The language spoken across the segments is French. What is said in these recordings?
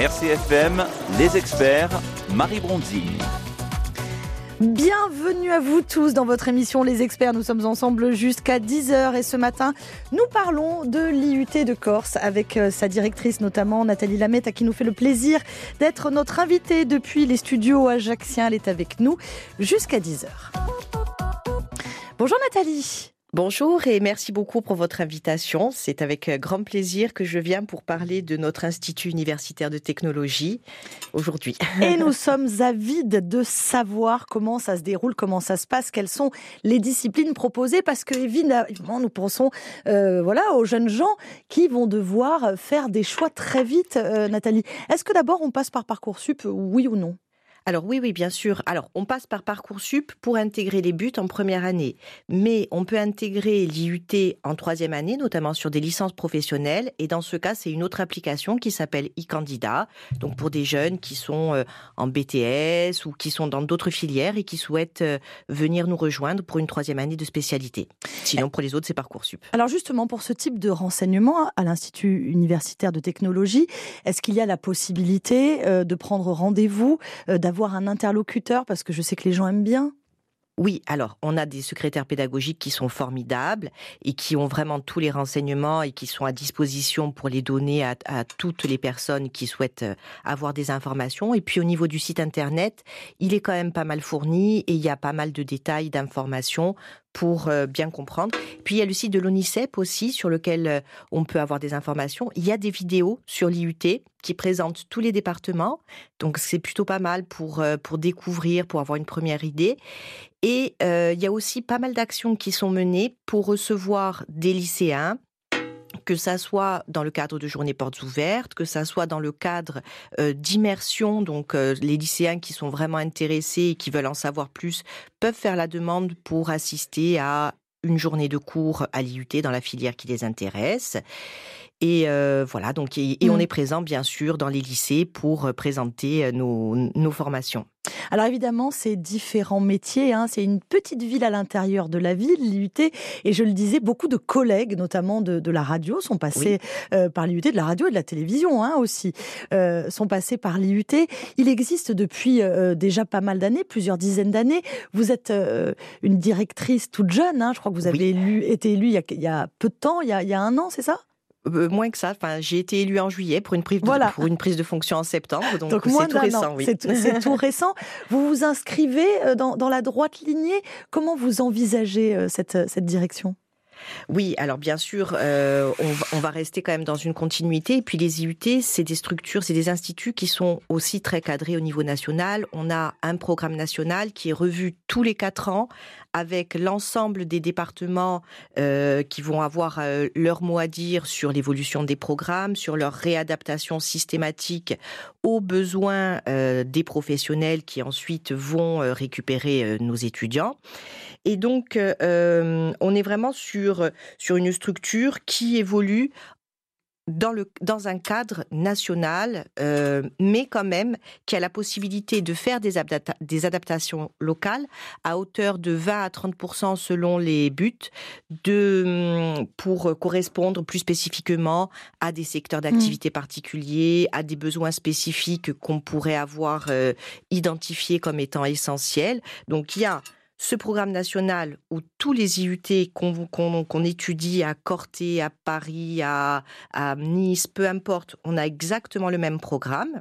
RCFM, les experts, Marie Bronzini. Bienvenue à vous tous dans votre émission Les Experts. Nous sommes ensemble jusqu'à 10h et ce matin, nous parlons de l'IUT de Corse avec euh, sa directrice notamment Nathalie Lamette à qui nous fait le plaisir d'être notre invitée depuis les studios ajaxiens. Elle est avec nous jusqu'à 10h. Bonjour Nathalie. Bonjour et merci beaucoup pour votre invitation. C'est avec euh, grand plaisir que je viens pour parler de notre Institut universitaire de technologie aujourd'hui. Et nous sommes avides de savoir comment ça se déroule, comment ça se passe, quelles sont les disciplines proposées, parce que évidemment nous pensons euh, voilà aux jeunes gens qui vont devoir faire des choix très vite. Euh, Nathalie, est-ce que d'abord on passe par parcoursup, oui ou non? Alors oui, oui, bien sûr. Alors on passe par Parcoursup pour intégrer les buts en première année, mais on peut intégrer l'IUT en troisième année, notamment sur des licences professionnelles. Et dans ce cas, c'est une autre application qui s'appelle e-candidat, donc pour des jeunes qui sont euh, en BTS ou qui sont dans d'autres filières et qui souhaitent euh, venir nous rejoindre pour une troisième année de spécialité. Sinon, pour les autres, c'est Parcoursup. Alors justement, pour ce type de renseignement à l'Institut universitaire de technologie, est-ce qu'il y a la possibilité euh, de prendre rendez-vous, d'avoir un interlocuteur Parce que je sais que les gens aiment bien. Oui, alors on a des secrétaires pédagogiques qui sont formidables et qui ont vraiment tous les renseignements et qui sont à disposition pour les donner à, toutes les personnes qui souhaitent euh, avoir des informations. Et puis au niveau du site internet, il est quand même pas mal fourni et il y a pas mal de détails, d'informations pour euh, bien comprendre. Puis il y a le site de l'ONICEP aussi sur lequel euh, on peut avoir des informations. Il y a des vidéos sur l'IUT qui présentent tous les départements. Donc c'est plutôt pas mal pour, euh, pour découvrir, pour avoir une première idée. Et il y a aussi pas mal d'actions qui sont menées pour recevoir des lycéens que ça soit dans le cadre de journées portes ouvertes, que ça soit dans le cadre euh, d'immersion, donc euh, les lycéens qui sont vraiment intéressés et qui veulent en savoir plus peuvent faire la demande pour assister à une journée de cours à l'IUT dans la filière qui les intéresse. Et euh, voilà, donc et, on mmh. est présent bien sûr dans les lycées pour présenter nos, nos formations. Alors évidemment, c'est différents métiers. Hein. C'est une petite ville à l'intérieur de la ville, l'IUT. Et je le disais, beaucoup de collègues, notamment de, la radio, sont passés euh, par l'IUT, de la radio et de la télévision hein, aussi, euh, sont passés par l'IUT. Il existe depuis euh, déjà pas mal d'années, plusieurs dizaines d'années. Vous êtes une directrice toute jeune. Hein. Je crois que vous avez été élue il y, a, peu de temps, il y a un an, c'est ça? Euh, moins que ça. Enfin, j'ai été élue en juillet pour une prise de, pour une prise de fonction en septembre. Donc, c'est tout récent. Oui. C'est tout récent. Vous vous inscrivez euh, dans, dans, la droite lignée. Comment vous envisagez euh, cette, cette direction? Oui, alors bien sûr, euh, on, va rester quand même dans une continuité. Et puis les IUT, c'est des structures, c'est des instituts qui sont aussi très cadrés au niveau national. On a un programme national qui est revu tous les quatre ans avec l'ensemble des départements euh, qui vont avoir euh, leur mot à dire sur l'évolution des programmes, sur leur réadaptation systématique aux besoins des professionnels qui ensuite vont récupérer nos étudiants. Et donc, euh, on est vraiment sur, sur une structure qui évolue dans, le, dans un cadre national, euh, mais quand même qui a la possibilité de faire des, des adaptations locales à hauteur de 20 à 30% selon les buts, de, hum, pour correspondre plus spécifiquement à des secteurs d'activité mmh. particuliers, à des besoins spécifiques qu'on pourrait avoir euh, identifiés comme étant essentiels. Donc il y a ce programme national où tous les IUT qu'on étudie à Corté, à Paris, à, à Nice, peu importe, on a exactement le même programme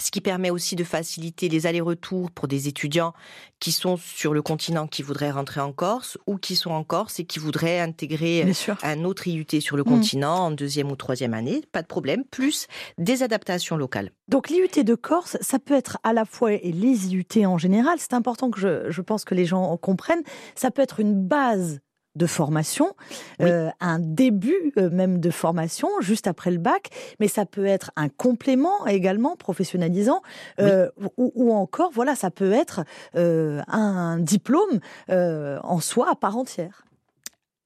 ce qui permet aussi de faciliter les allers-retours pour des étudiants qui sont sur le continent, qui voudraient rentrer en Corse, ou qui sont en Corse et qui voudraient intégrer un autre IUT sur le mmh. continent en deuxième ou troisième année. Pas de problème. Plus des adaptations locales. Donc l'IUT de Corse, ça peut être à la fois, et les IUT en général, c'est important que je, je pense que les gens comprennent, ça peut être une base de formation, euh, un début euh, même de formation juste après le bac, mais ça peut être un complément également professionnalisant, euh, ou, encore, voilà, ça peut être un diplôme en soi à part entière.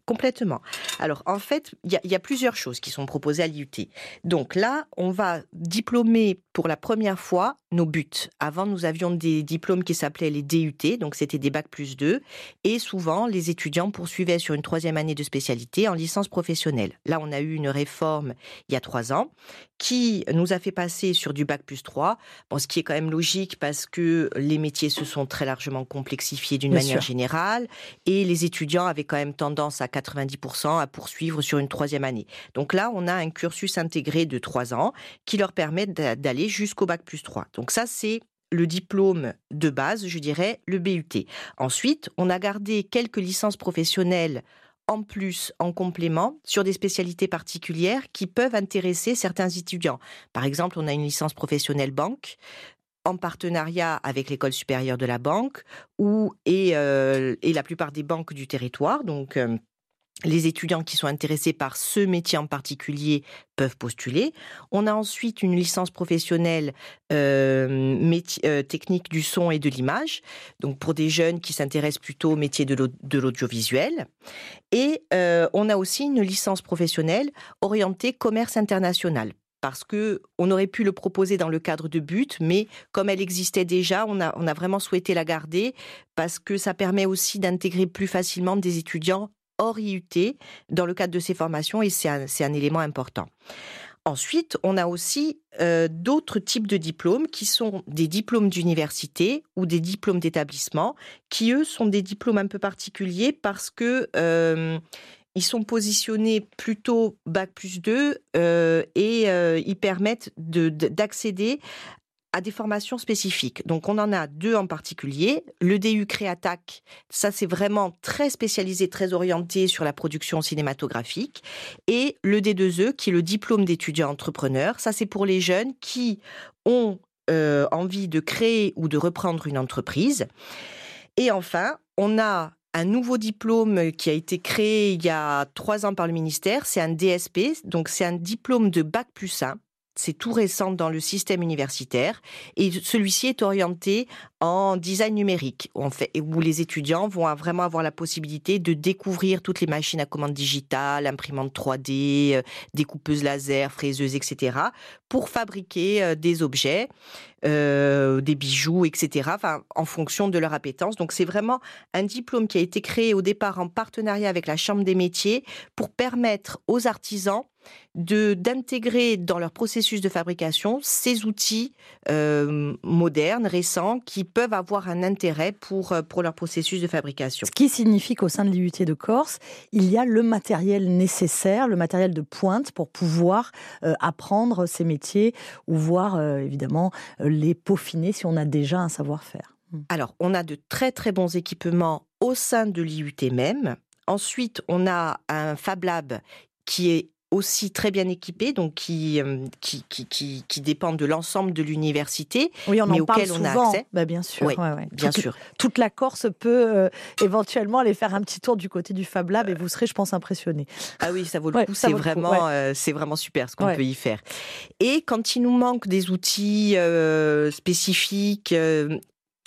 Complètement. Alors, en fait, il y, a plusieurs choses qui sont proposées à l'IUT. Donc là, on va diplômer pour la première fois nos buts. Avant, nous avions des diplômes qui s'appelaient les DUT, donc c'était des bacs plus 2, et souvent les étudiants poursuivaient sur une troisième année de spécialité en licence professionnelle. Là, on a eu une réforme il y a trois ans qui nous a fait passer sur du bac plus 3, bon, ce qui est quand même logique parce que les métiers se sont très largement complexifiés d'une manière générale, et les étudiants avaient quand même tendance à 90% à poursuivre sur une troisième année. Donc là, on a un cursus intégré de trois ans qui leur permet d'aller jusqu'au bac plus 3. Donc ça, c'est le diplôme de base, je dirais, le BUT. Ensuite, on a gardé quelques licences professionnelles en plus, en complément, sur des spécialités particulières qui peuvent intéresser certains étudiants. Par exemple, on a une licence professionnelle banque en partenariat avec l'école supérieure de la banque ou et, euh, la plupart des banques du territoire. Donc euh, les étudiants qui sont intéressés par ce métier en particulier peuvent postuler. On a ensuite une licence professionnelle euh, euh, technique du son et de l'image, donc pour des jeunes qui s'intéressent plutôt au métier de l'audiovisuel. Et euh, on a aussi une licence professionnelle orientée commerce international parce que on aurait pu le proposer dans le cadre de but, mais comme elle existait déjà, on a, on a vraiment souhaité la garder parce que ça permet aussi d'intégrer plus facilement des étudiants hors IUT dans le cadre de ces formations et c'est un, élément important. Ensuite, on a aussi euh, d'autres types de diplômes qui sont des diplômes d'université ou des diplômes d'établissement, qui eux sont des diplômes un peu particuliers parce que euh, ils sont positionnés plutôt bac plus 2 euh, et ils permettent d'accéder à des formations spécifiques. Donc on en a deux en particulier. Le DU Créatac, ça c'est vraiment très spécialisé, très orienté sur la production cinématographique. Et le D2E, qui est le diplôme d'étudiant entrepreneur, ça c'est pour les jeunes qui ont euh, envie de créer ou de reprendre une entreprise. Et enfin, on a un nouveau diplôme qui a été créé il y a trois ans par le ministère, c'est un DSP, donc c'est un diplôme de Bac plus 1 c'est tout récent dans le système universitaire et celui-ci est orienté en design numérique où les étudiants vont vraiment avoir la possibilité de découvrir toutes les machines à commande digitale, imprimantes 3D, euh, découpeuses laser, fraiseuses, etc. pour fabriquer euh, des objets, euh, des bijoux, etc. en fonction de leur appétence. Donc c'est vraiment un diplôme qui a été créé au départ en partenariat avec la Chambre des métiers pour permettre aux artisans de d'intégrer dans leur processus de fabrication ces outils euh, modernes, récents, qui peuvent avoir un intérêt pour, euh, pour leur processus de fabrication. Ce qui signifie qu'au sein de l'IUT de Corse, il y a le matériel nécessaire, le matériel de pointe pour pouvoir euh, apprendre ces métiers ou voir évidemment les peaufiner si on a déjà un savoir-faire. Hmm. Alors, on a de très très bons équipements au sein de l'IUT même. Ensuite, on a un Fab Lab qui est aussi très bien équipés, donc qui, euh, qui, qui, qui, dépendent de l'ensemble de l'université, oui, on mais en auquel on a accès. Bah bien sûr. Oui, bien toute, sûr. Toute la Corse peut euh, éventuellement aller faire un petit tour du côté du Fab Lab et vous serez, je pense, impressionné. Ah oui, ça vaut le coup. C'est vraiment, euh, c'est vraiment super ce qu'on peut y faire. Et quand il nous manque des outils spécifiques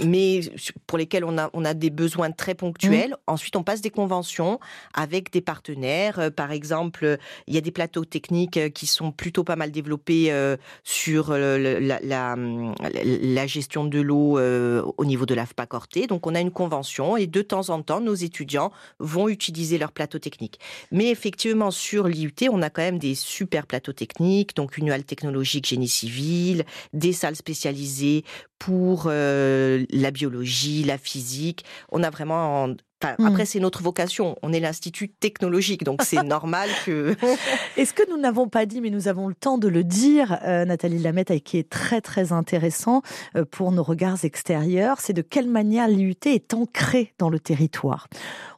mais pour lesquels on a, on a des besoins très ponctuels. Mmh. Ensuite, on passe des conventions avec des partenaires. Euh, par exemple, il y a des plateaux techniques euh, qui sont plutôt pas mal développés euh, sur la, la, gestion de l'eau au niveau de l'AFPA Corté. Donc, on a une convention et de temps en temps, nos étudiants vont utiliser leurs plateaux techniques. Mais effectivement, sur l'IUT, on a quand même des super plateaux techniques, donc une halle technologique génie civil, des salles spécialisées pour euh, la biologie, la physique. On a vraiment Hmm. Après, c'est notre vocation. On est l'institut technologique, donc c'est normal que. Est-ce que nous n'avons pas dit, mais nous avons le temps de le dire, euh, Nathalie Lamette, et qui est très très intéressant euh, pour nos regards extérieurs, c'est de quelle manière l'IUT est ancrée dans le territoire?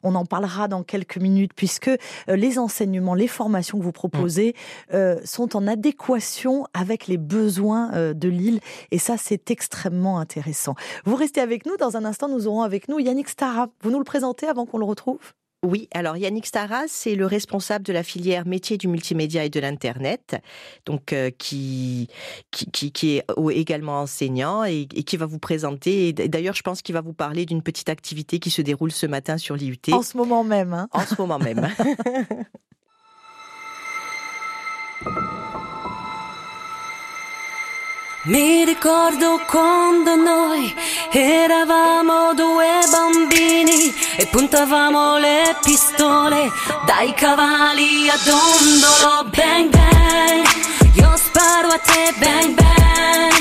On en parlera dans quelques minutes, puisque euh, les enseignements, les formations que vous proposez hmm. sont en adéquation avec les besoins de l'île, et ça, c'est extrêmement intéressant. Vous restez avec nous. Dans un instant, nous aurons avec nous Yannick Stara. Vous nous le présentez avant qu'on le retrouve? Oui, alors Yannick Staras, c'est le responsable de la filière métier du multimédia et de l'Internet, donc euh, qui, qui, qui, est également enseignant et, qui va vous présenter. D'ailleurs, je pense qu'il va vous parler d'une petite activité qui se déroule ce matin sur l'IUT. En ce moment même. Hein. En ce moment même. Mi ricordo quando noi eravamo due bambini e puntavamo le pistole dai cavalli ad ondolo. Bang bang, io sparo a te bang bang,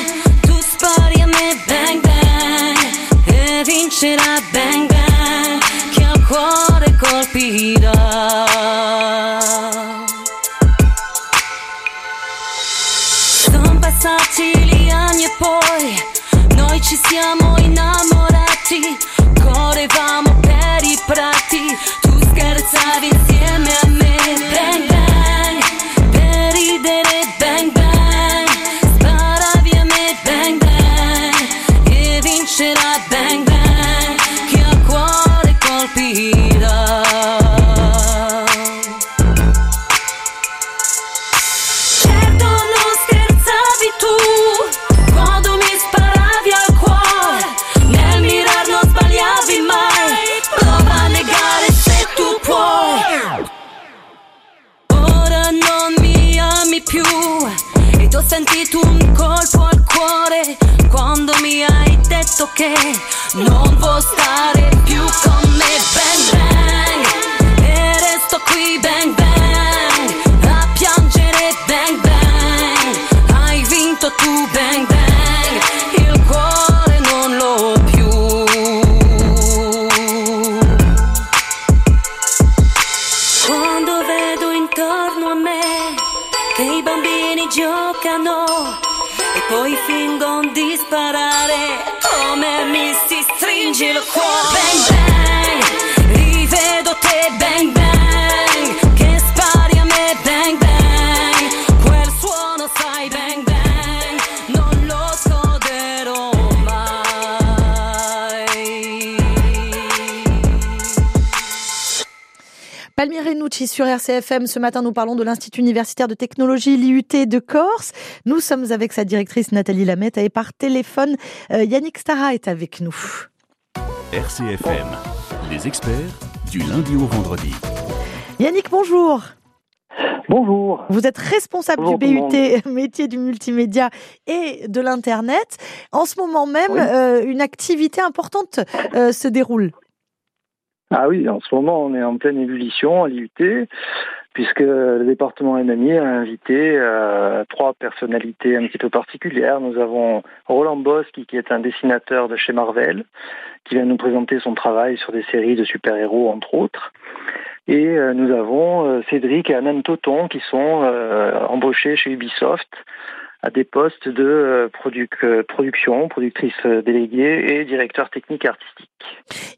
tu spari a me bang bang e vincerà bang bang ha il cuore colpirà. Anni e poi. Noi ci siamo innamorati, correvamo per i prati, tu scherzavi Não non può stare Palmire Nucci sur RCFM. Ce matin, nous parlons de l'Institut universitaire de technologie, l'IUT de Corse. Nous sommes avec sa directrice Nathalie Lamette et par téléphone, euh, Yannick Stara est avec nous. RCFM, les experts du lundi au vendredi. Yannick, bonjour. Bonjour. Vous êtes responsable Bonjour du. BUT métier du multimédia et de l'Internet. En ce moment même, Oui. euh, une activité importante euh, se déroule. Ah oui, en ce moment, on est en pleine ébullition à l'IUT, puisque le département MMI a invité euh, trois personnalités un petit peu particulières. Nous avons Roland Bosque, qui est un dessinateur de chez Marvel, qui vient nous présenter son travail sur des séries de super-héros, entre autres. Et euh, nous avons euh, Cédric et Anan Toton, qui sont embauchés chez Ubisoft à des postes de euh, euh, production, productrice euh, déléguée et directeur technique et artistique.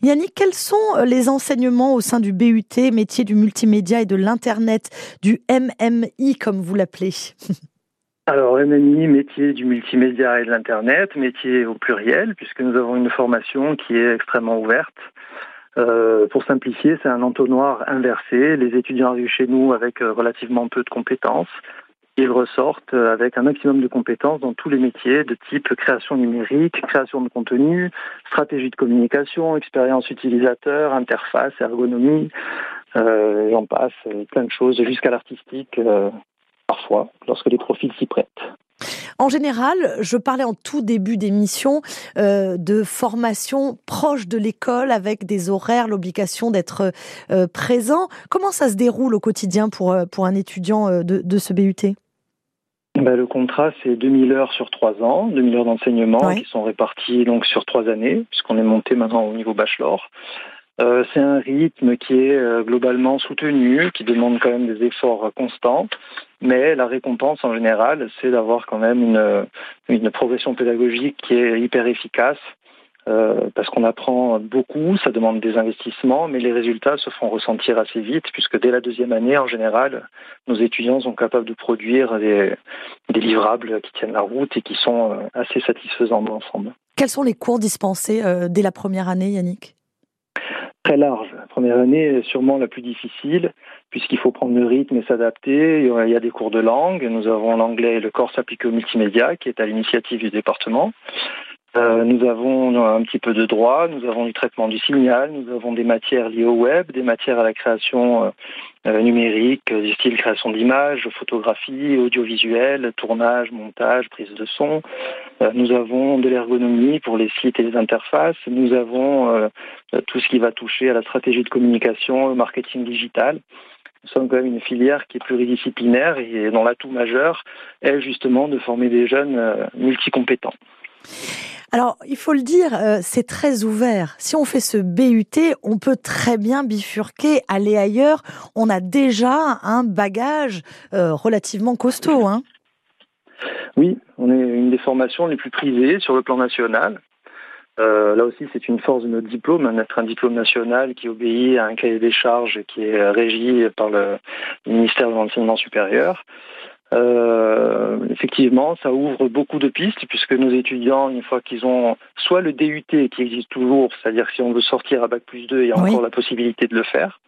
Yannick, quels sont les enseignements au sein du BUT métier du multimédia et de l'Internet, du MMI comme vous l'appelez? Alors, MMI, métier du multimédia et de l'Internet, métier au pluriel, puisque nous avons une formation qui est extrêmement ouverte. Euh, pour simplifier, c'est un entonnoir inversé. Les étudiants arrivent chez nous avec relativement peu de compétences. Ils ressortent avec un maximum de compétences dans tous les métiers de type création numérique, création de contenu, stratégie de communication, expérience utilisateur, interface, ergonomie, euh, j'en passe, plein de choses, jusqu'à l'artistique, euh, parfois, lorsque les profils s'y prêtent. En général, je parlais en tout début d'émission euh, de formation proche de l'école avec des horaires, l'obligation d'être euh, présent. Comment ça se déroule au quotidien pour, euh, pour un étudiant de, de ce BUT Ben, le contrat, c'est 2000 heures sur trois ans, 2000 heures d'enseignement Ouais. qui sont réparties donc sur trois années, puisqu'on est monté maintenant au niveau bachelor. Euh, c'est un rythme qui est euh, globalement soutenu, qui demande quand même des efforts euh, constants, mais la récompense en général, c'est d'avoir quand même une, une progression pédagogique qui est hyper efficace, euh, parce qu'on apprend beaucoup, ça demande des investissements, mais les résultats se font ressentir assez vite, puisque dès la deuxième année, en général, nos étudiants sont capables de produire des, des livrables qui tiennent la route et qui sont euh, assez satisfaisants dans l'ensemble. Quels sont les cours dispensés euh, dès la première année, Yannick? Très large. La première année est sûrement la plus difficile, puisqu'il faut prendre le rythme et s'adapter. Il y a- des cours de langue. Nous avons l'anglais et le corse appliqué au multimédia, qui est à l'initiative du département. Euh, nous avons un petit peu de droit, nous avons du traitement du signal, nous avons des matières liées au web, des matières à la création euh, euh, numérique, du style création d'images, photographie, audiovisuel, tournage, montage, prise de son. nous avons de l'ergonomie pour les sites et les interfaces. Nous avons tout ce qui va toucher à la stratégie de communication, au marketing digital. Nous sommes quand même une filière qui est pluridisciplinaire et dont l'atout majeur est justement de former des jeunes multicompétents. Alors, il faut le dire, euh, c'est très ouvert. Si on fait ce BUT, on peut très bien bifurquer, aller ailleurs. On a déjà un bagage euh, relativement costaud. Hein. Oui, on est une des formations les plus prisées sur le plan national. Euh, là aussi, c'est une force de notre diplôme, hein, d'être un diplôme national qui obéit à un cahier des charges qui est régi par le ministère de l'Enseignement supérieur. Euh, effectivement, ça ouvre beaucoup de pistes puisque nos étudiants, une fois qu'ils ont soit le DUT qui existe toujours, c'est-à-dire si on veut sortir à bac plus 2, il y a encore la possibilité de le faire,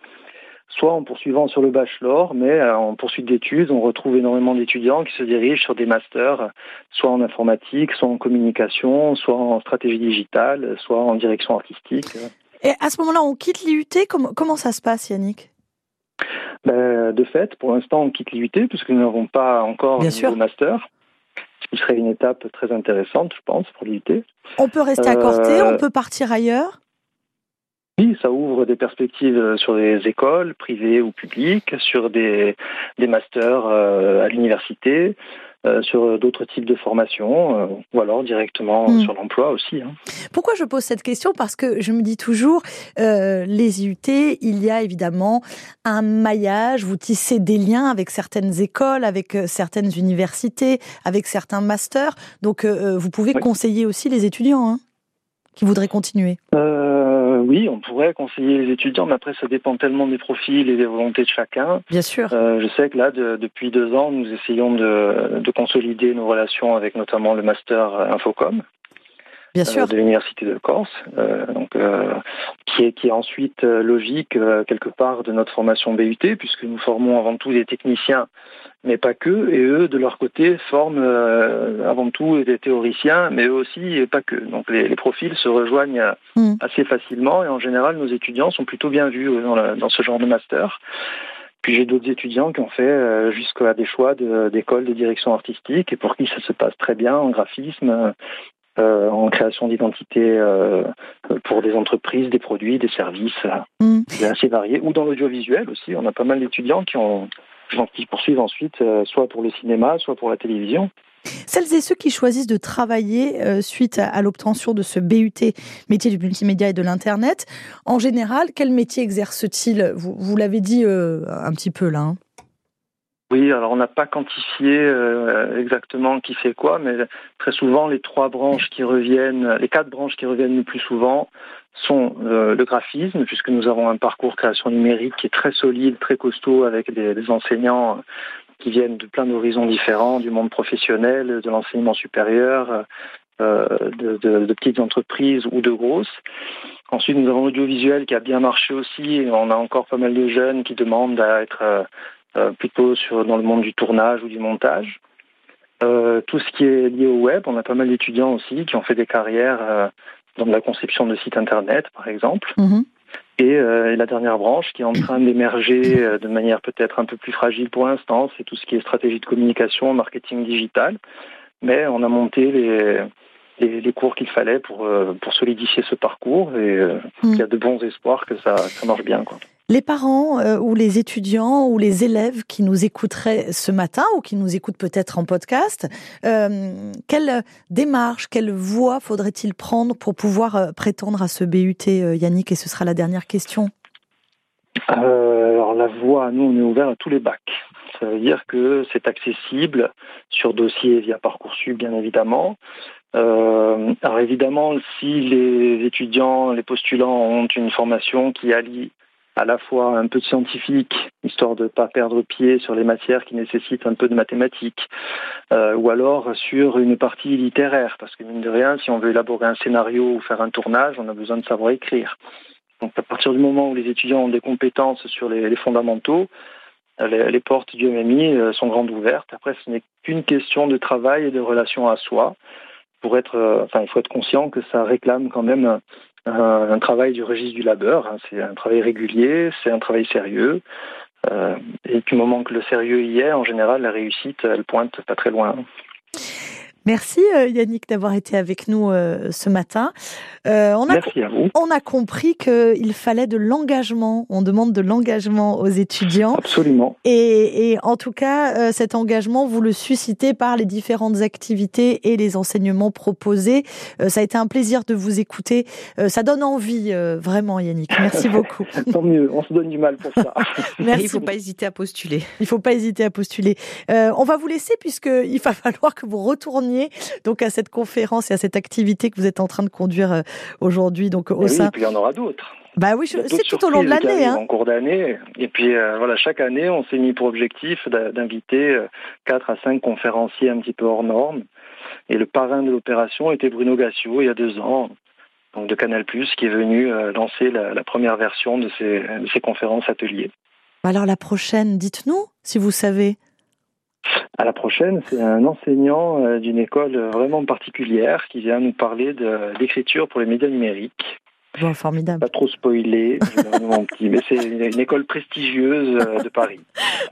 soit en poursuivant sur le bachelor, mais euh, en poursuite d'études, on retrouve énormément d'étudiants qui se dirigent sur des masters, soit en informatique, soit en communication, soit en stratégie digitale, soit en direction artistique. Et à ce moment-là, on quitte l'IUT, comment, comment ça se passe, Yannick? Ben, de fait, pour l'instant, on quitte l'IUT puisque nous n'avons pas encore sûr. master, ce qui serait une étape très intéressante, je pense, pour l'IUT. On peut rester à Corté, on peut partir ailleurs? Oui, ça ouvre des perspectives sur des écoles privées ou publiques, sur des, des masters euh, à l'université, euh, sur d'autres types de formations, euh, ou alors directement Mm. sur l'emploi aussi. hein. Pourquoi je pose cette question? Parce que je me dis toujours, euh, les IUT, il y a évidemment un maillage, vous tissez des liens avec certaines écoles, avec euh, certaines universités, avec certains masters. Donc, euh, vous pouvez Oui. conseiller aussi les étudiants hein, qui voudraient continuer? Euh, oui, on pourrait conseiller les étudiants, mais après ça dépend tellement des profils et des volontés de chacun. Bien sûr. Euh, je sais que là, de- depuis deux ans, nous essayons de, de consolider nos relations avec notamment le master Infocom. Bien euh, sûr. de l'université de Corse, euh, donc euh, qui est qui est ensuite logique euh, quelque part de notre formation BUT puisque nous formons avant tout des techniciens, mais pas que, et eux de leur côté forment euh, avant tout des théoriciens, mais eux aussi et pas que. Donc les, les profils se rejoignent Mm. assez facilement et en général nos étudiants sont plutôt bien vus dans, la- dans ce genre de master. Puis j'ai d'autres étudiants qui ont fait euh, jusqu'à des choix de- d'écoles de, direction artistique et pour qui ça se passe très bien en graphisme, euh, en création d'identité euh, pour des entreprises, des produits, des services. euh, Mm. C'est assez varié. Ou dans l'audiovisuel aussi, on a pas mal d'étudiants qui ont qui poursuivent ensuite euh, soit pour le cinéma, soit pour la télévision. Celles et ceux qui choisissent de travailler suite à, à l'obtention de ce BUT, métier du multimédia et de l'Internet, en général, quel métier exerce-t-il? Vous, vous l'avez dit un petit peu là. hein. Oui, alors on n'a pas quantifié euh, exactement qui fait quoi, mais très souvent les trois branches qui reviennent, les quatre branches qui reviennent le plus souvent sont euh, le graphisme, puisque nous avons un parcours création numérique qui est très solide, très costaud, avec des, enseignants qui viennent de plein d'horizons différents, du monde professionnel, de l'enseignement supérieur, euh, de, de, petites entreprises ou de grosses. Ensuite, nous avons l'audiovisuel qui a bien marché aussi. On a encore pas mal de jeunes qui demandent à être euh, euh, plutôt sur, dans le monde du tournage ou du montage. Euh, tout ce qui est lié au web, on a pas mal d'étudiants aussi qui ont fait des carrières euh, dans la conception de sites internet, par exemple. Mhm. Et, euh, et la dernière branche qui est en train d'émerger euh, de manière peut-être un peu plus fragile pour l'instant, c'est tout ce qui est stratégie de communication, marketing digital. Mais on a monté les, les, les cours qu'il fallait pour, euh, pour solidifier ce parcours et euh, Mm. il y a de bons espoirs que ça, ça marche bien. Quoi. Les parents euh, ou les étudiants ou les élèves qui nous écouteraient ce matin ou qui nous écoutent peut-être en podcast, euh, quelle démarche, quelle voie faudrait-il prendre pour pouvoir euh, prétendre à ce BUT, Yannick? Et ce sera la dernière question. Alors la voie, nous on est ouvert à tous les bacs. Ça veut dire que c'est accessible sur dossier via Parcoursup bien évidemment. Alors évidemment, si les étudiants, les postulants ont une formation qui allie à la fois un peu de scientifique, histoire de ne pas perdre pied sur les matières qui nécessitent un peu de mathématiques, euh, ou alors sur une partie littéraire, parce que mine de rien, si on veut élaborer un scénario ou faire un tournage, on a besoin de savoir écrire. Donc à partir du moment où les étudiants ont des compétences sur les, fondamentaux, les, les, portes du MMI sont grandes ouvertes. Après, ce n'est qu'une question de travail et de relation à soi. pour être, enfin, il faut être conscient que ça réclame quand même un, travail du registre du labeur. Hein. C'est un travail régulier, c'est un travail sérieux. et du moment que le sérieux y est, en général, la réussite, elle pointe pas très loin. Merci euh, Yannick d'avoir été avec nous euh, ce matin. Euh, on a, Merci à vous. On a compris qu'il fallait de l'engagement. On demande de l'engagement aux étudiants. Absolument. Et, en tout cas, cet engagement, vous le suscitez par les différentes activités et les enseignements proposés. ça a été un plaisir de vous écouter. ça donne envie, vraiment Yannick. Merci beaucoup. Tant mieux, on se donne du mal pour ça. Merci. Il ne faut pas hésiter à postuler. Il ne faut pas hésiter à postuler. on va vous laisser puisqu'il va falloir que vous retourniez donc à cette conférence et à cette activité que vous êtes en train de conduire euh, aujourd'hui donc au sein. Oui, et puis il y en aura d'autres. Bah oui, c'est tout au long de l'année. Hein. En cours d'année. Et puis euh, voilà, chaque année, on s'est mis pour objectif d'inviter euh, quatre à cinq conférenciers un petit peu hors normes. Et le parrain de l'opération était Bruno Gassio il y a deux ans, donc de Canal+, qui est venu lancer la, première version de ces, de ces conférences ateliers. Alors la prochaine, dites-nous si vous savez. À la prochaine, c'est un enseignant euh, d'une école vraiment particulière qui vient nous parler d'écriture pour les médias numériques. Bon, formidable. Pas trop spoiler, mon petit, mais c'est une, école prestigieuse euh, de Paris.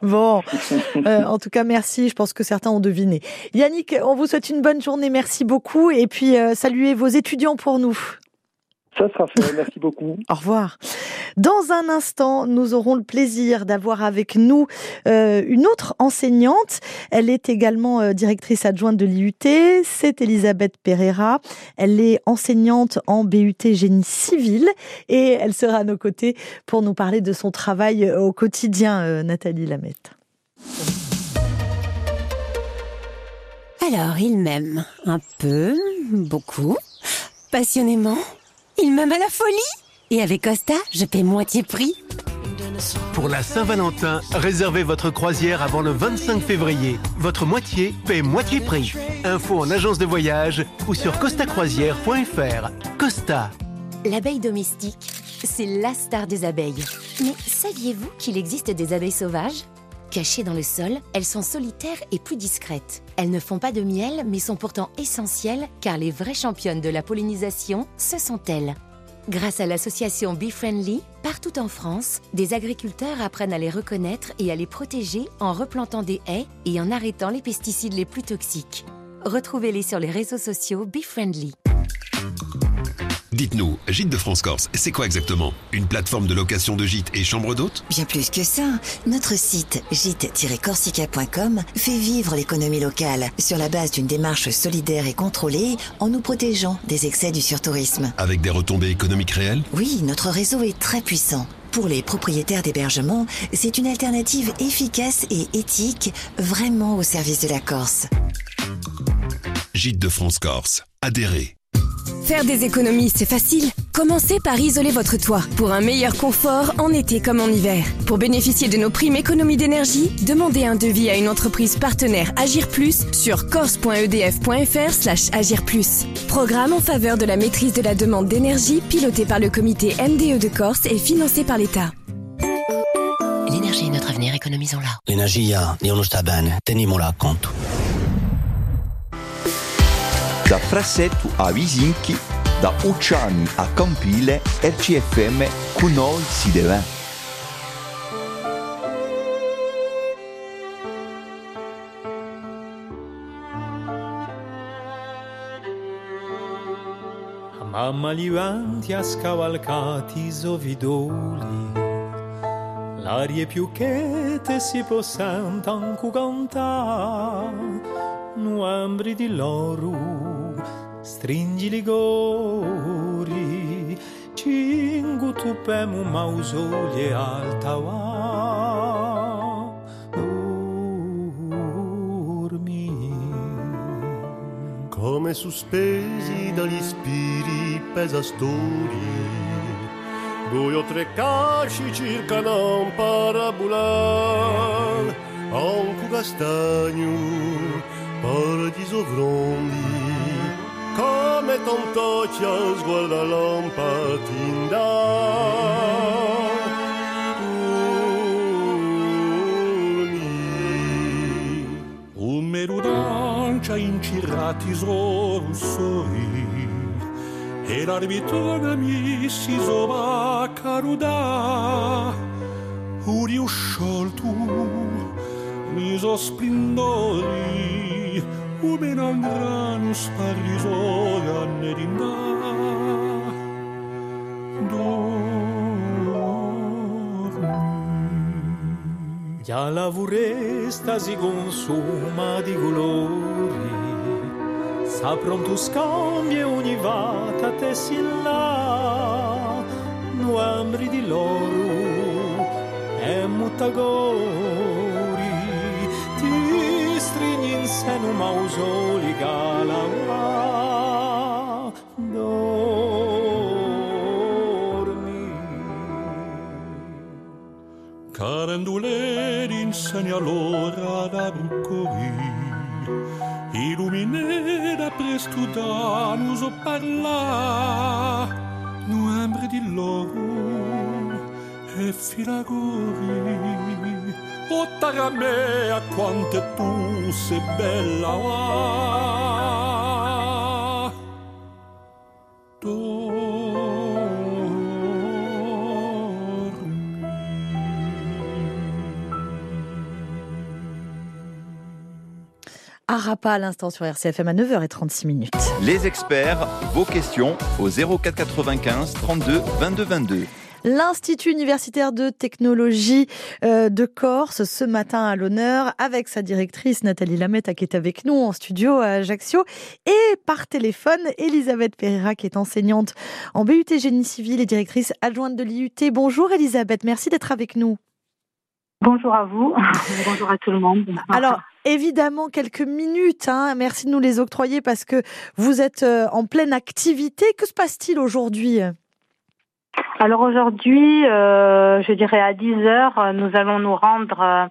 Bon, euh, en tout cas, merci. Je pense que certains ont deviné. Yannick, on vous souhaite une bonne journée. Merci beaucoup. Et puis, saluez vos étudiants pour nous. Ça sera fait. Merci beaucoup. Au revoir. Dans un instant, nous aurons le plaisir d'avoir avec nous euh, une autre enseignante. Elle est également euh, directrice adjointe de l'IUT. C'est Elisabeth Pereira. Elle est enseignante en BUT génie civil et elle sera à nos côtés pour nous parler de son travail euh, au quotidien, Nathalie Lamette. Alors, il m'aime un peu, beaucoup, passionnément. Il m'aime à la folie et avec Costa, je paie moitié prix. Pour la Saint-Valentin, réservez votre croisière avant le 25 février. Votre moitié paie moitié prix. Info en agence de voyage ou sur costacroisière.fr. Costa. L'abeille domestique, c'est la star des abeilles. Mais saviez-vous qu'il existe des abeilles sauvages? Cachées dans le sol, elles sont solitaires et plus discrètes. Elles ne font pas de miel, mais sont pourtant essentielles car les vraies championnes de la pollinisation, ce sont elles. Grâce à l'association Be Friendly, partout en France, des agriculteurs apprennent à les reconnaître et à les protéger en replantant des haies et en arrêtant les pesticides les plus toxiques. Retrouvez-les sur les réseaux sociaux Be Friendly. Dites-nous, Gîte de France Corse, c'est quoi exactement? Une plateforme de location de gîtes et chambres d'hôtes? Bien plus que ça. Notre site gîte-corsica.com fait vivre l'économie locale sur la base d'une démarche solidaire et contrôlée en nous protégeant des excès du surtourisme. Avec des retombées économiques réelles? Oui, notre réseau est très puissant. Pour les propriétaires d'hébergement, c'est une alternative efficace et éthique, vraiment au service de la Corse. Gîte de France Corse. Adhérez. Faire des économies, c'est facile. Commencez par isoler votre toit pour un meilleur confort en été comme en hiver. Pour bénéficier de nos primes économies d'énergie, demandez un devis à une entreprise partenaire Agir Plus sur corse.edf.fr slash Agir Plus. Programme en faveur de la maîtrise de la demande d'énergie piloté par le comité MDE de Corse et financé par l'État. L'énergie est notre avenir, économisons-la. L'énergie, sta bene, tenimola compte. Da Frassetto a Visinchi, da Ucciani a Campile, RCFM con noi si deve. Mamma li vanti a scavalcati sovidoli L'aria più chete si può sentire cantare nuambri di loro, Stringi ligori, cingu tupemu mausolie altawa. Dormi. Come sospesi dagli spiri pesastori, due o tre casci circa non parabulan, a un cugastagno, paradiso vrondi. come tant'occhio sguarda lampatinda. merudancia incirrati sorri e l'arbitro mi si sova caruda. Uri uscioltu miso splendori που με έναν κράνο di ετινά. Για la vuresta si consuma di colori, s'aprono tu scambio ogni vata te si là, noambri di loro e mutagori. senu mausoli galaua dormi. Carendule insegna l'ora da bruccoria, Illuminé da studa nous o parla Nuembre di loro e filagori O taramea quante tu sei bella ah. Arapa à l'instant sur RCFM à 9h36 minutes. Les experts, vos questions au 04 95 32 22 22. L'Institut universitaire de technologie euh, de Corse ce matin à l'honneur avec sa directrice Nathalie Lametta qui est avec nous en studio à Ajaccio et par téléphone Elisabeth Pereira qui est enseignante en BUT Génie Civil et directrice adjointe de l'IUT. Bonjour Elisabeth, merci d'être avec nous. Bonjour à vous, bonjour à tout le monde. Alors, évidemment, quelques minutes, hein. merci de nous les octroyer parce que vous êtes euh, en pleine activité. Que se passe-t-il aujourd'hui? Alors aujourd'hui, euh, je dirais à 10 heures, nous allons nous rendre euh,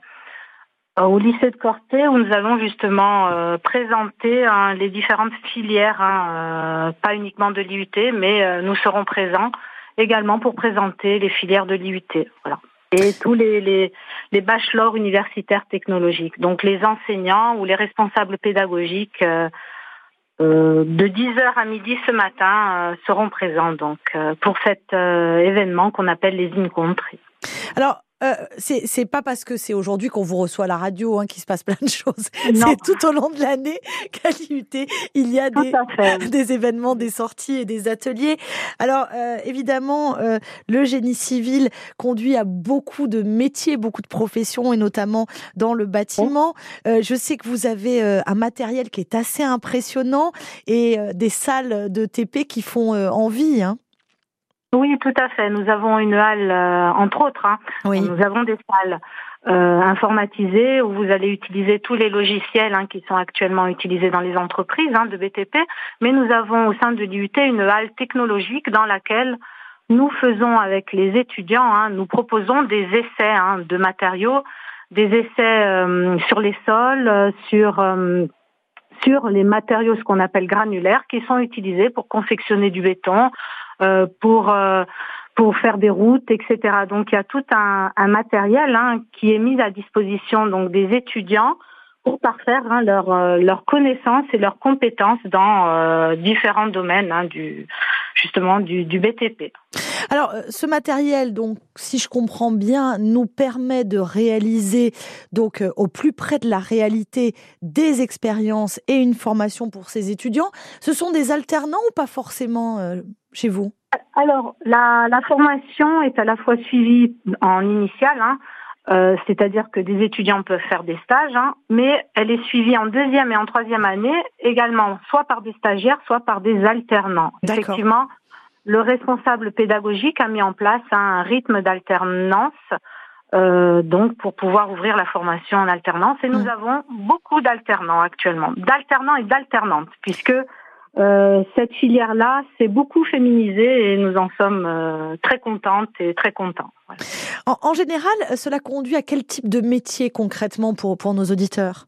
au lycée de Corté où nous allons justement euh, présenter hein, les différentes filières, hein, euh, pas uniquement de l'IUT, mais euh, nous serons présents également pour présenter les filières de l'IUT. Voilà et tous les, les, bachelors universitaires technologiques. Donc les enseignants ou les responsables pédagogiques euh, euh, de 10h à midi ce matin euh, seront présents donc pour cet événement qu'on appelle les Incontres. Alors, euh, c'est pas parce que c'est aujourd'hui qu'on vous reçoit à la radio hein, qu'il se passe plein de choses. C'est tout au long de l'année qu'à l'IUT, il y a des, des, événements, des sorties et des ateliers. Alors, euh, évidemment, euh, le génie civil conduit à beaucoup de métiers, beaucoup de professions, et notamment dans le bâtiment. Euh, je sais que vous avez un matériel qui est assez impressionnant et des salles de TP qui font envie. Hein. Oui, tout à fait. Nous avons une halle, euh, entre autres. Hein. Oui. Nous avons des salles euh, informatisées où vous allez utiliser tous les logiciels hein, qui sont actuellement utilisés dans les entreprises hein, de BTP. Mais nous avons au sein de l'IUT une halle technologique dans laquelle nous faisons avec les étudiants, hein, nous proposons des essais hein, de matériaux, des essais euh, sur les sols, euh, sur sur les matériaux, ce qu'on appelle granulaires, qui sont utilisés pour confectionner du béton, euh, pour euh, pour faire des routes, etc. Donc il y a tout un, matériel hein, qui est mis à disposition donc des étudiants pour parfaire hein, euh, leur connaissance et leurs compétences dans euh, différents domaines hein, du justement du, du BTP. Alors, ce matériel, donc, si je comprends bien, nous permet de réaliser, donc, au plus près de la réalité, des expériences et une formation pour ces étudiants. Ce sont des alternants ou pas forcément euh, chez vous? Alors, la, la, formation est à la fois suivie en initial, hein, euh, c'est-à-dire que des étudiants peuvent faire des stages, hein, mais elle est suivie en deuxième et en troisième année également, soit par des stagiaires, soit par des alternants. Effectivement, le responsable pédagogique a mis en place un rythme d'alternance euh, donc pour pouvoir ouvrir la formation en alternance. Et nous mmh. avons beaucoup d'alternants actuellement, d'alternants et d'alternantes, puisque euh, cette filière-là s'est beaucoup féminisée et nous en sommes euh, très contentes et très contents. Voilà. En, en, général, cela conduit à quel type de métier concrètement pour, pour nos auditeurs?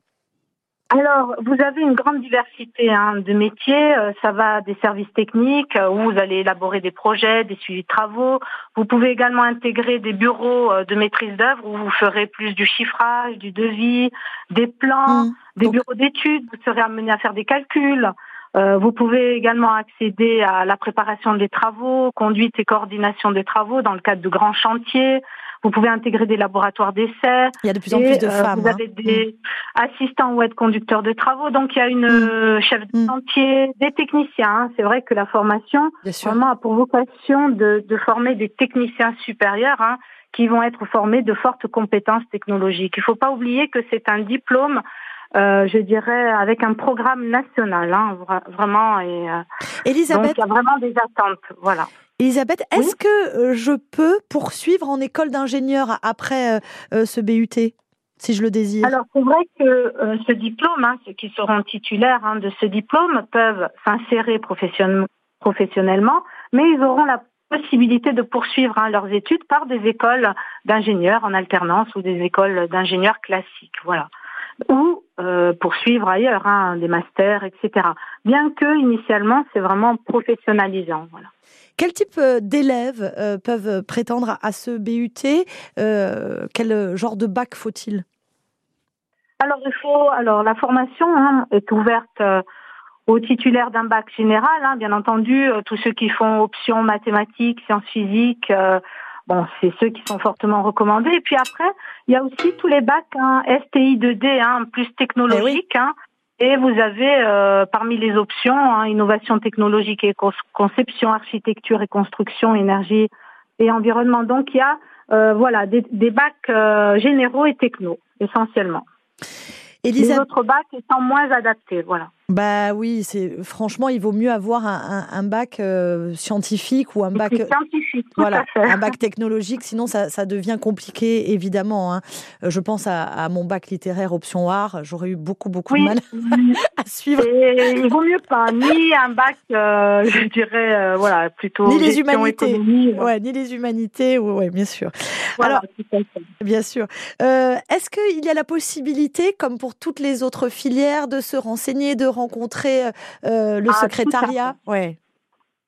Alors, vous avez une grande diversité hein, de métiers. Euh, ça va des services techniques euh, où vous allez élaborer des projets, des suivis de travaux. Vous pouvez également intégrer des bureaux de maîtrise d'œuvre où vous ferez plus du chiffrage, du devis, des plans, Mmh. des bureaux d'études. Vous serez amené à faire des calculs. Euh, vous pouvez également accéder à la préparation des travaux, conduite et coordination des travaux dans le cadre de grands chantiers. Vous pouvez intégrer des laboratoires d'essais. Il y a de plus en plus de euh, femmes. Vous hein. avez des assistants ou aides-conducteurs de travaux. Donc il y a une euh, chef de chantier, des techniciens. hein. C'est vrai que la formation vraiment a pour vocation de, de former des techniciens supérieurs hein, qui vont être formés de fortes compétences technologiques. Il ne faut pas oublier que c'est un diplôme. Euh, je dirais avec un programme national, hein, vra- vraiment. Et, euh, Elisabeth- donc, il y a vraiment des attentes, voilà. Elisabeth, est-ce que euh, je peux poursuivre en école d'ingénieur après euh, euh, ce BUT, si je le désire? Alors c'est vrai que euh, ce diplôme, hein, ceux qui seront titulaires hein, de ce diplôme peuvent s'insérer profession- professionnellement, mais ils auront la possibilité de poursuivre hein, leurs études par des écoles d'ingénieurs en alternance ou des écoles d'ingénieurs classiques, voilà, ou euh, poursuivre ailleurs hein, des masters, etc. Bien que initialement c'est vraiment professionnalisant, voilà. Quel type euh, d'élèves euh, peuvent prétendre à- ce BUT Euh, Quel genre de bac faut-il? Alors il faut, alors la formation hein, est ouverte aux titulaires d'un bac général, hein, bien entendu, tous ceux qui font option mathématiques, sciences physiques, bon, c'est ceux qui sont fortement recommandés. Et puis après, il y a aussi tous les bacs hein, STI 2D, hein, plus technologiques. hein, et vous avez euh, parmi les options hein, innovation technologique et conception, architecture et construction, énergie et environnement. Donc il y a euh, voilà des, des bacs euh, généraux et techno essentiellement. Les autres bacs étant moins adaptés, voilà. Bah oui, c'est franchement, il vaut mieux avoir un, un- un bac euh, scientifique ou un bac scientifique, voilà, un bac technologique. Sinon, ça, ça devient compliqué, évidemment. hein. Euh, Je pense à, à mon bac littéraire option art. J'aurais eu beaucoup, beaucoup de mal à suivre. Et il vaut mieux pas ni un bac, euh, je dirais, euh, voilà, plutôt Ni les humanités, ouais, ni les humanités, ouais, bien sûr. Voilà, Alors, bien sûr. Est-ce qu'il y a la possibilité, comme pour toutes les autres filières, de se renseigner, de rencontrer euh, le Ah, secrétariat Ouais.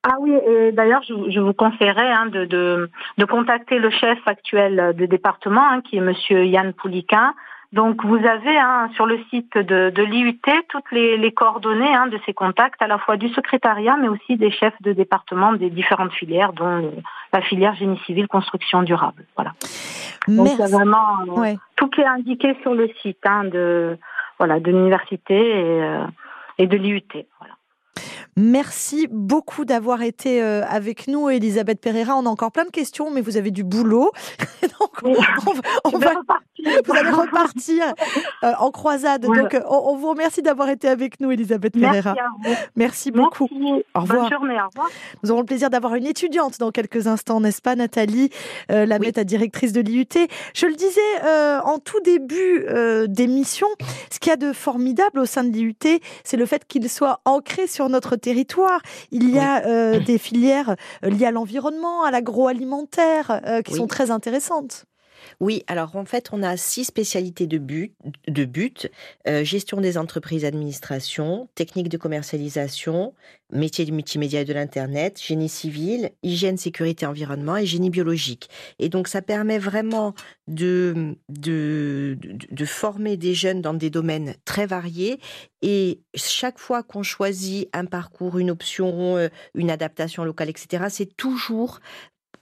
Ah oui, et d'ailleurs, je, je vous conseillerais hein, de, de, de contacter le chef actuel de département, hein, qui est Monsieur Yann Pouliquin. Donc, vous avez hein, sur le site de, de l'IUT toutes les, les coordonnées de ces contacts, à la fois du secrétariat, mais aussi des chefs de département des différentes filières, dont la filière génie civil construction durable. Voilà. Donc, il y a Merci. vraiment euh, Ouais. tout qui est indiqué sur le site de voilà de l'université et, euh, et de l'IUT. Voilà. Merci beaucoup d'avoir été euh, avec nous, Elisabeth Pereira. On a encore plein de questions, mais vous avez du boulot. Donc, on, on va- on va- vous allez repartir euh, en croisade. Voilà. Donc, euh, on, on vous remercie d'avoir été avec nous, Elisabeth Pereira. Merci. Merci beaucoup. Au revoir. Bonne journée. Au revoir. Nous aurons le plaisir d'avoir une étudiante dans quelques instants, n'est-ce pas, Nathalie euh, la directrice de l'IUT. Je le disais euh, en tout début euh, d'émission, ce qu'il y a de formidable au sein de l'IUT, c'est le fait qu'il soit ancré sur notre territoire. Il y a euh, des filières euh, liées à l'environnement, à l'agroalimentaire, euh, qui Oui. sont très intéressantes. Oui, alors en fait, on a six spécialités de but, euh, gestion des entreprises, administration, technique de commercialisation, métier du multimédia et de l'internet, génie civil, hygiène, sécurité, environnement et génie biologique. Et donc, ça permet vraiment de de, de, de former des jeunes dans des domaines très variés. Et chaque fois qu'on choisit un parcours, une option, euh, une adaptation locale, etc., c'est toujours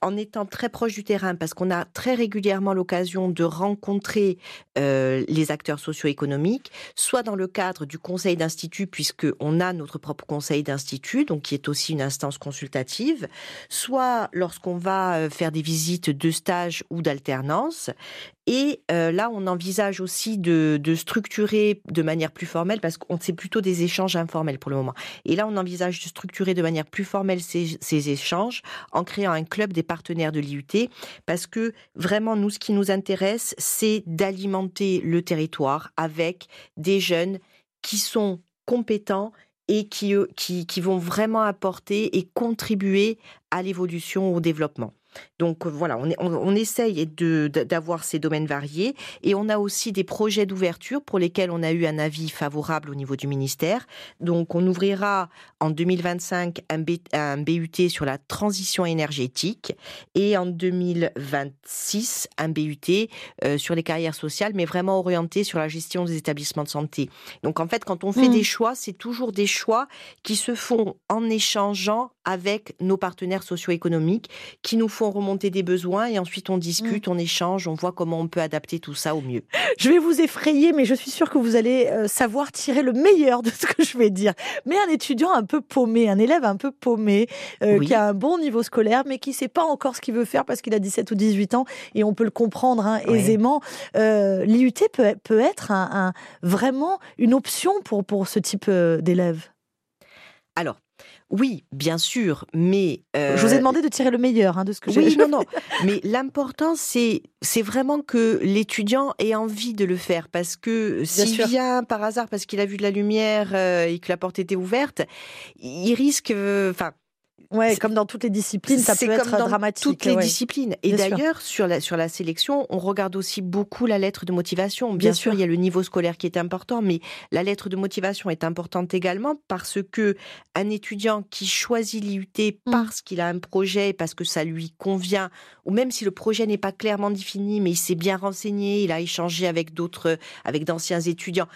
en étant très proche du terrain, parce qu'on a très régulièrement l'occasion de rencontrer euh, les acteurs socio-économiques, soit dans le cadre du conseil d'institut, puisque on a notre propre conseil d'institut, donc qui est aussi une instance consultative, soit lorsqu'on va euh, faire des visites de stage ou d'alternance. Et euh, là, on envisage aussi de, structurer de manière plus formelle, parce qu'on c'est plutôt des échanges informels pour le moment. Et là, on envisage de structurer de manière plus formelle ces, échanges en créant un club des partenaires de l'IUT, parce que vraiment, nous, ce qui nous intéresse, c'est d'alimenter le territoire avec des jeunes qui sont compétents et qui, eux, qui, qui vont vraiment apporter et contribuer à l'évolution, au développement. Donc voilà, on, on, on essaye d'avoir ces domaines variés et on a aussi des projets d'ouverture pour lesquels on a eu un avis favorable au niveau du ministère. Donc on ouvrira en 2025 un, un BUT sur la transition énergétique et en 2026 un BUT euh, sur les carrières sociales, mais vraiment orienté sur la gestion des établissements de santé. Donc en fait, quand on fait mmh. des choix, c'est toujours des choix qui se font en échangeant avec nos partenaires socio-économiques qui nous font remonter des besoins et ensuite on discute, mmh. on échange, on voit comment on peut adapter tout ça au mieux. Je vais vous effrayer, mais je suis sûre que vous allez euh, savoir tirer le meilleur de ce que je vais dire. Mais un étudiant un peu paumé, un élève un peu paumé, euh, qui a un bon niveau scolaire, mais qui sait pas encore ce qu'il veut faire parce qu'il a 17 ou 18 ans, et on peut le comprendre hein, aisément, euh, l'IUT peut, peut être un, un, vraiment une option pour, pour ce type d'élève? Alors, oui, bien sûr, mais euh... je vous ai demandé de tirer le meilleur hein, de ce que j'ai. Oui, non, non. mais l'important, c'est c'est vraiment que l'étudiant ait envie de le faire, parce que s'il vient par hasard parce qu'il a vu de la lumière euh, et que la porte était ouverte, il risque, euh, enfin. Ouais, comme dans toutes les disciplines, ça peut être dans dramatique. Toutes les disciplines. Et d'ailleurs, sur la sur la sélection, on regarde aussi beaucoup la lettre de motivation. Bien, Bien sûr, sûr, il y a le niveau scolaire qui est important, mais la lettre de motivation est importante également parce que un étudiant qui choisit l'IUT mmh. parce qu'il a un projet, parce que ça lui convient, ou même si le projet n'est pas clairement défini, mais il s'est bien renseigné, il a échangé avec d'autres, avec d'anciens étudiants.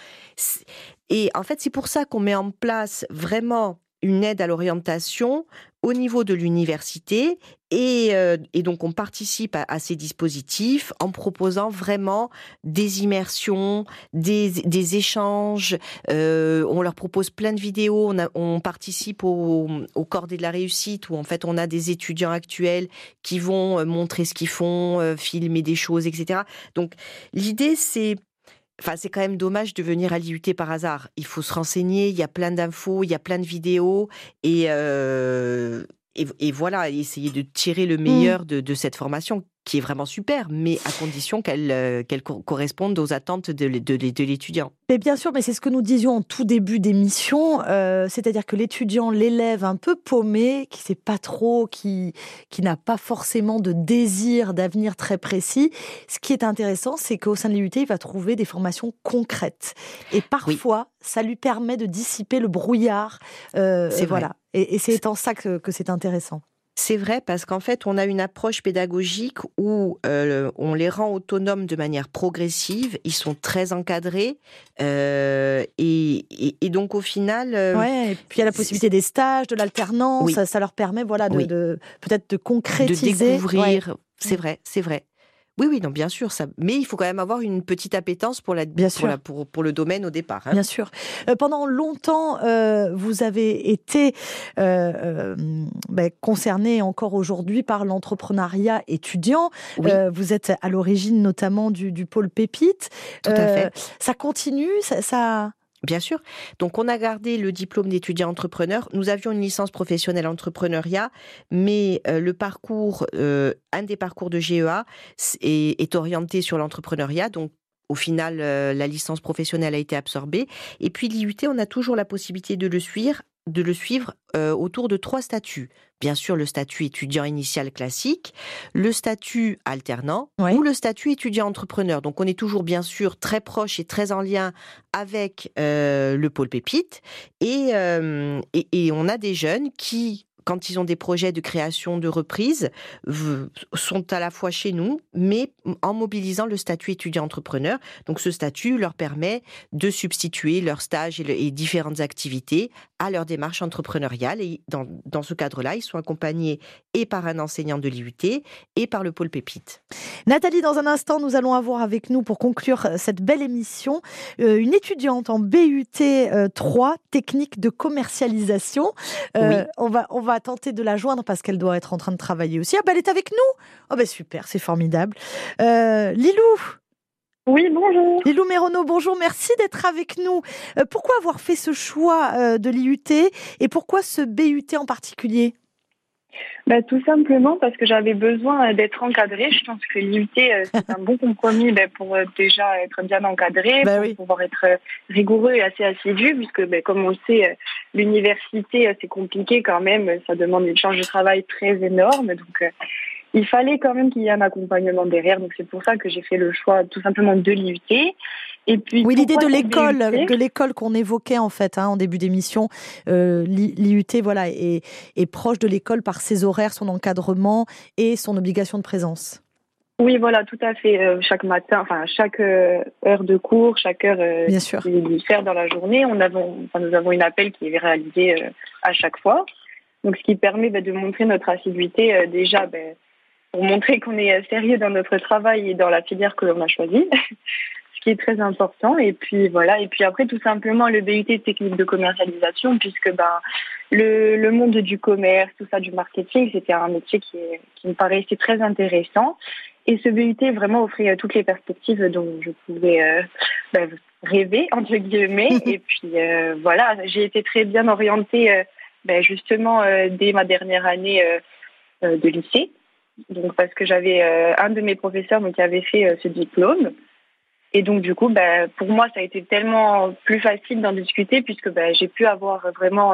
Et en fait, c'est pour ça qu'on met en place vraiment une aide à l'orientation au niveau de l'université et, euh, donc on participe à, ces dispositifs en proposant vraiment des immersions, des, échanges. Euh, on leur propose plein de vidéos. On, participe au, au de la réussite où en fait on a des étudiants actuels qui vont euh, montrer ce qu'ils font, filmer des choses, etc. Donc l'idée c'est Enfin, c'est quand même dommage de venir à l'IUT par hasard. Il faut se renseigner, il y a plein d'infos, il y a plein de vidéos, et, euh, et, et, voilà, essayer de tirer le meilleur mmh. de, de, cette formation qui est vraiment super, mais à condition qu'elle euh, qu corresponde aux attentes de, de, de l'étudiant. Mais bien sûr, mais c'est ce que nous disions en tout début d'émission, euh, c'est-à-dire que l'étudiant, l'élève un peu paumé, qui sait pas trop, qui, qui n'a pas forcément de désir d'avenir très précis, ce qui est intéressant, c'est qu'au sein de l'IUT, il va trouver des formations concrètes. Et parfois, oui. ça lui permet de dissiper le brouillard. Euh, c'est voilà. Et, et c'est en ça que, que c'est intéressant. C'est vrai parce qu'en fait, on a une approche pédagogique où euh, on les rend autonomes de manière progressive. Ils sont très encadrés euh, et, et, et, donc au final. Euh, ouais. Et puis il y a la possibilité des stages, de l'alternance. Oui. Ça, ça, leur permet, voilà, de, oui. de peut-être de concrétiser, de découvrir. Ouais. C'est vrai, c'est vrai. Oui, oui, non, bien sûr. Ça... Mais il faut quand même avoir une petite appétence pour, la, bien pour, la, pour, pour le domaine au départ. Hein. Bien sûr. Euh, pendant longtemps, euh, vous avez été euh, euh ben, concerné encore aujourd'hui par l'entrepreneuriat étudiant. Oui. Euh, vous êtes à l'origine notamment du, du pôle Pépite. Tout à fait. Ça continue, ça... ça... Bien sûr. Donc, on a gardé le diplôme d'étudiant entrepreneur. Nous avions une licence professionnelle entrepreneuriat, mais euh, le parcours, euh, un des parcours de GEA est, orienté sur l'entrepreneuriat. Donc, au final, euh, la licence professionnelle a été absorbée. Et puis, l'IUT, on a toujours la possibilité de le suivre de le suivre euh, autour de trois statuts. Bien sûr, le statut étudiant initial classique, le statut alternant oui. ou le statut étudiant entrepreneur. Donc, on est toujours bien sûr très proche et très en lien avec euh, le pôle pépite. Et, euh, et, et on a des jeunes qui quand ils ont des projets de création de reprise, sont à la fois chez nous, mais en mobilisant le statut étudiant-entrepreneur. Donc ce statut leur permet de substituer leurs stages et, le, et différentes activités à leur démarche entrepreneuriale. Et dans, dans ce cadre-là, ils sont accompagnés et par un enseignant de l'IUT et par le pôle Pépite. Nathalie, dans un instant, nous allons avoir avec nous, pour conclure cette belle émission, euh, une étudiante en BUT euh, 3, technique de commercialisation. Euh, oui. on, va, on va tenter de la joindre parce qu'elle doit être en train de travailler aussi. Ah ben, elle est avec nous Oh ben super, c'est formidable. Euh, Lilou oui, bonjour. Lilou Méronneau, bonjour, merci d'être avec nous. Euh, pourquoi avoir fait ce choix euh, de l'IUT et pourquoi ce BUT en particulier? Bah, tout simplement parce que j'avais besoin d'être encadrée. Je pense que l'IUT, euh, c'est un bon compromis bah, pour euh, déjà être bien encadré, bah, pour oui. pouvoir être rigoureux et assez assidu, puisque bah, comme on le sait, euh, l'université, c'est compliqué quand même. Ça demande une charge de travail très énorme. Donc, il fallait quand même qu'il y ait un accompagnement derrière. Donc c'est pour ça que j'ai fait le choix tout simplement de l'IUT. Et puis oui, l'idée de l'école, de l'école qu'on évoquait en fait hein, en début d'émission, euh, l'IUT voilà est, est proche de l'école par ses horaires, son encadrement et son obligation de présence. Oui, voilà, tout à fait. Euh, chaque matin, enfin chaque euh, heure de cours, chaque heure euh, Bien sûr. faire dans la journée, on avons, enfin, nous avons une appel qui est réalisé à chaque fois. Donc, ce qui permet bah, de montrer notre assiduité déjà bah, pour montrer qu'on est sérieux dans notre travail et dans la filière que l'on a choisie, ce qui est très important. Et puis voilà. Et puis après, tout simplement, le BUT technique de commercialisation, puisque ben le, le monde du commerce, tout ça, du marketing, c'était un métier qui, qui me paraissait très intéressant. Et ce BUT vraiment offrait toutes les perspectives dont je pouvais euh, ben, rêver, entre guillemets. et puis euh, voilà, j'ai été très bien orientée euh, ben, justement dès ma dernière année de lycée. Donc parce que j'avais un de mes professeurs donc, qui avait fait ce diplôme. Et donc du coup, ben, pour moi, ça a été tellement plus facile d'en discuter puisque ben, j'ai pu avoir vraiment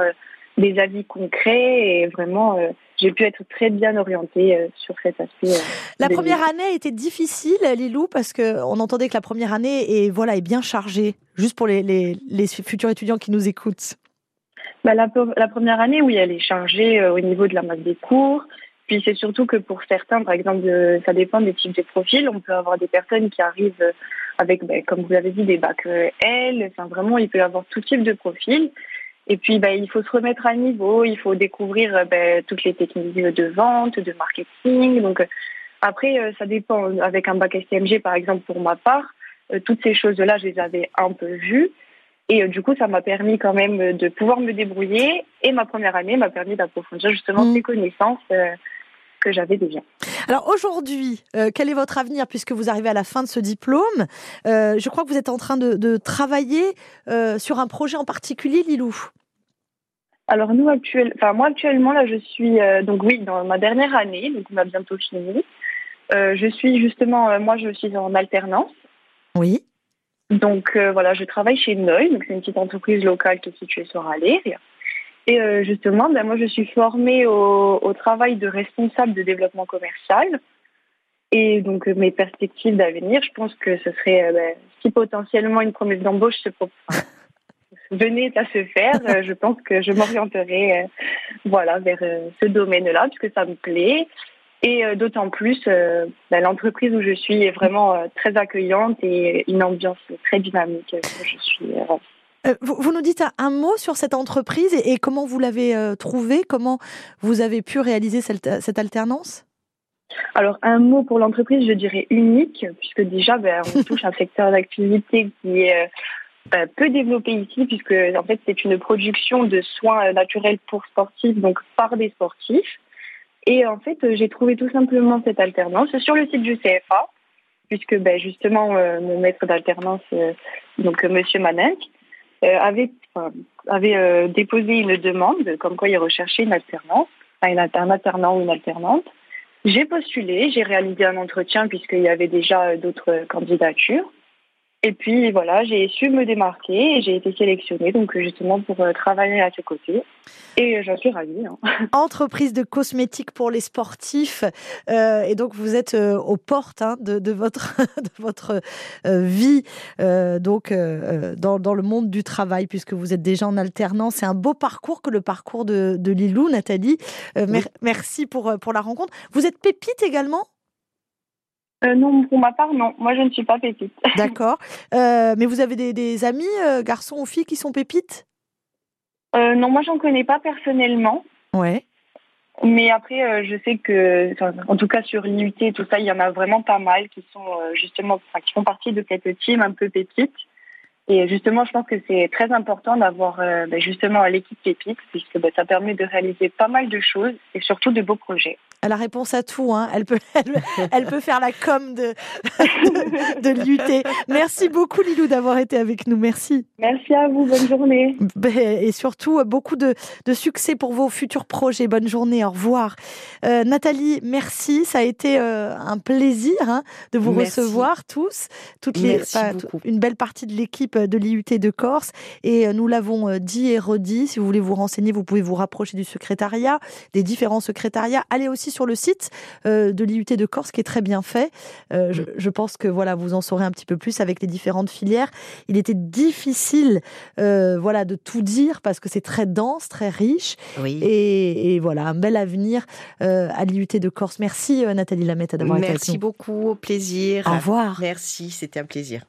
des avis concrets et vraiment j'ai pu être très bien orientée euh, sur cet aspect. Euh, la première année a été difficile, Lilou, parce que on entendait que la première année est voilà est bien chargée. Juste pour les, les, les futurs étudiants qui nous écoutent. Bah, la, la, première année, oui, elle est chargée euh, au niveau de la masse des cours. Puis c'est surtout que pour certains, par exemple, ça dépend des types de profils. On peut avoir des personnes qui arrivent avec, ben, comme vous l'avez dit, des bacs L. Enfin, vraiment, il peut y avoir tout type de profil. Et puis, ben, il faut se remettre à niveau, il faut découvrir ben, toutes les techniques de vente, de marketing. Donc, après, euh, ça dépend. Avec un bac STMG, par exemple, pour ma part, euh, toutes ces choses-là, je les avais un peu vues. Et euh, du coup, ça m'a permis quand même de pouvoir me débrouiller. Et ma première année m'a permis d'approfondir justement mmh. ces connaissances que j'avais déjà. Alors aujourd'hui, quel est votre avenir puisque vous arrivez à la fin de ce diplôme? Je crois que vous êtes en train de, travailler sur un projet en particulier, Lilou. Alors nous actuellement, enfin moi actuellement là je suis donc oui dans ma dernière année, donc on a bientôt fini. je suis justement moi je suis en alternance. Oui. Donc voilà, je travaille chez Noy, donc c'est une petite entreprise locale qui est située sur Aléria. Et euh, justement, ben, moi, je suis formée au, au, travail de responsable de développement commercial. Et donc, euh, mes perspectives d'avenir, je pense que ce serait, euh, ben, si potentiellement une promesse d'embauche se venait à se faire, je pense que je m'orienterai voilà, vers ce domaine-là, puisque ça me plaît. Et d'autant plus, ben, l'entreprise où je suis est vraiment très accueillante et une ambiance très dynamique. Je suis euh, vous, nous dites un mot sur cette entreprise et, comment vous l'avez euh, trouvée, comment vous avez pu réaliser cette, alternance? Alors, un mot pour l'entreprise, je dirais unique, puisque déjà, ben, on touche un secteur d'activité qui est euh, ben, peu développé ici, puisque en fait, c'est une production de soins naturels pour sportifs, donc par des sportifs. Et en fait, j'ai trouvé tout simplement cette alternance sur le site du CFA, puisque ben, justement, mon maître d'alternance, donc Monsieur Manenk, euh, avait, avait euh, déposé une demande comme quoi il recherchait une alternance, un alternant ou une alternante. J'ai postulé, j'ai réalisé un entretien puisqu'il y avait déjà d'autres candidatures. Et puis voilà, j'ai su me démarquer et j'ai été sélectionnée donc justement pour euh, travailler à ses côtés. Et j'en suis ravie. Hein. Entreprise de cosmétiques pour les sportifs. Euh, et donc vous êtes euh, aux portes hein, de, de, votre, de votre vie donc dans, dans, le monde du travail puisque vous êtes déjà en alternance. C'est un beau parcours que le parcours de, de Lilou, Nathalie. Merci pour, pour la rencontre. Vous êtes pépite également? Euh, non, pour ma part, non. Moi, je ne suis pas pépite. D'accord. Euh, mais vous avez des, amis, euh, garçons ou filles, qui sont pépites? Non, moi, j'en connais pas personnellement. Ouais. Mais après, je sais que, en tout cas sur l'IUT, tout ça, il y en a vraiment pas mal qui sont justement, qui font partie de cette team un peu pépite. Et justement, je pense que c'est très important d'avoir ben, justement l'équipe pépite, puisque ben, ça permet de réaliser pas mal de choses et surtout de beaux projets elle a réponse à tout. Hein. Elle, peut, elle, peut faire la com de, de, l'UT. Merci beaucoup, Lilou, d'avoir été avec nous. Merci. Merci à vous. Bonne journée. Ben, et surtout, beaucoup de, de succès pour vos futurs projets. Bonne journée. Au revoir. Euh, Nathalie, merci. Ça a été euh, un plaisir hein, de vous recevoir tous. Toutes les, une belle partie de l'équipe de l'IUT de Corse. Et euh, nous l'avons dit et redit. Si vous voulez vous renseigner, vous pouvez vous rapprocher du secrétariat, des différents secrétariats. Allez aussi aussi sur le site de l'IUT de Corse qui est très bien fait. Je, je, pense que voilà, vous en saurez un petit peu plus avec les différentes filières. Il était difficile, voilà, de tout dire parce que c'est très dense, très riche. Oui. Et, et, voilà, un bel avenir à l'IUT de Corse. Merci Nathalie Lamette d'avoir été avec nous. Merci beaucoup, au plaisir. Au revoir. Merci, c'était un plaisir.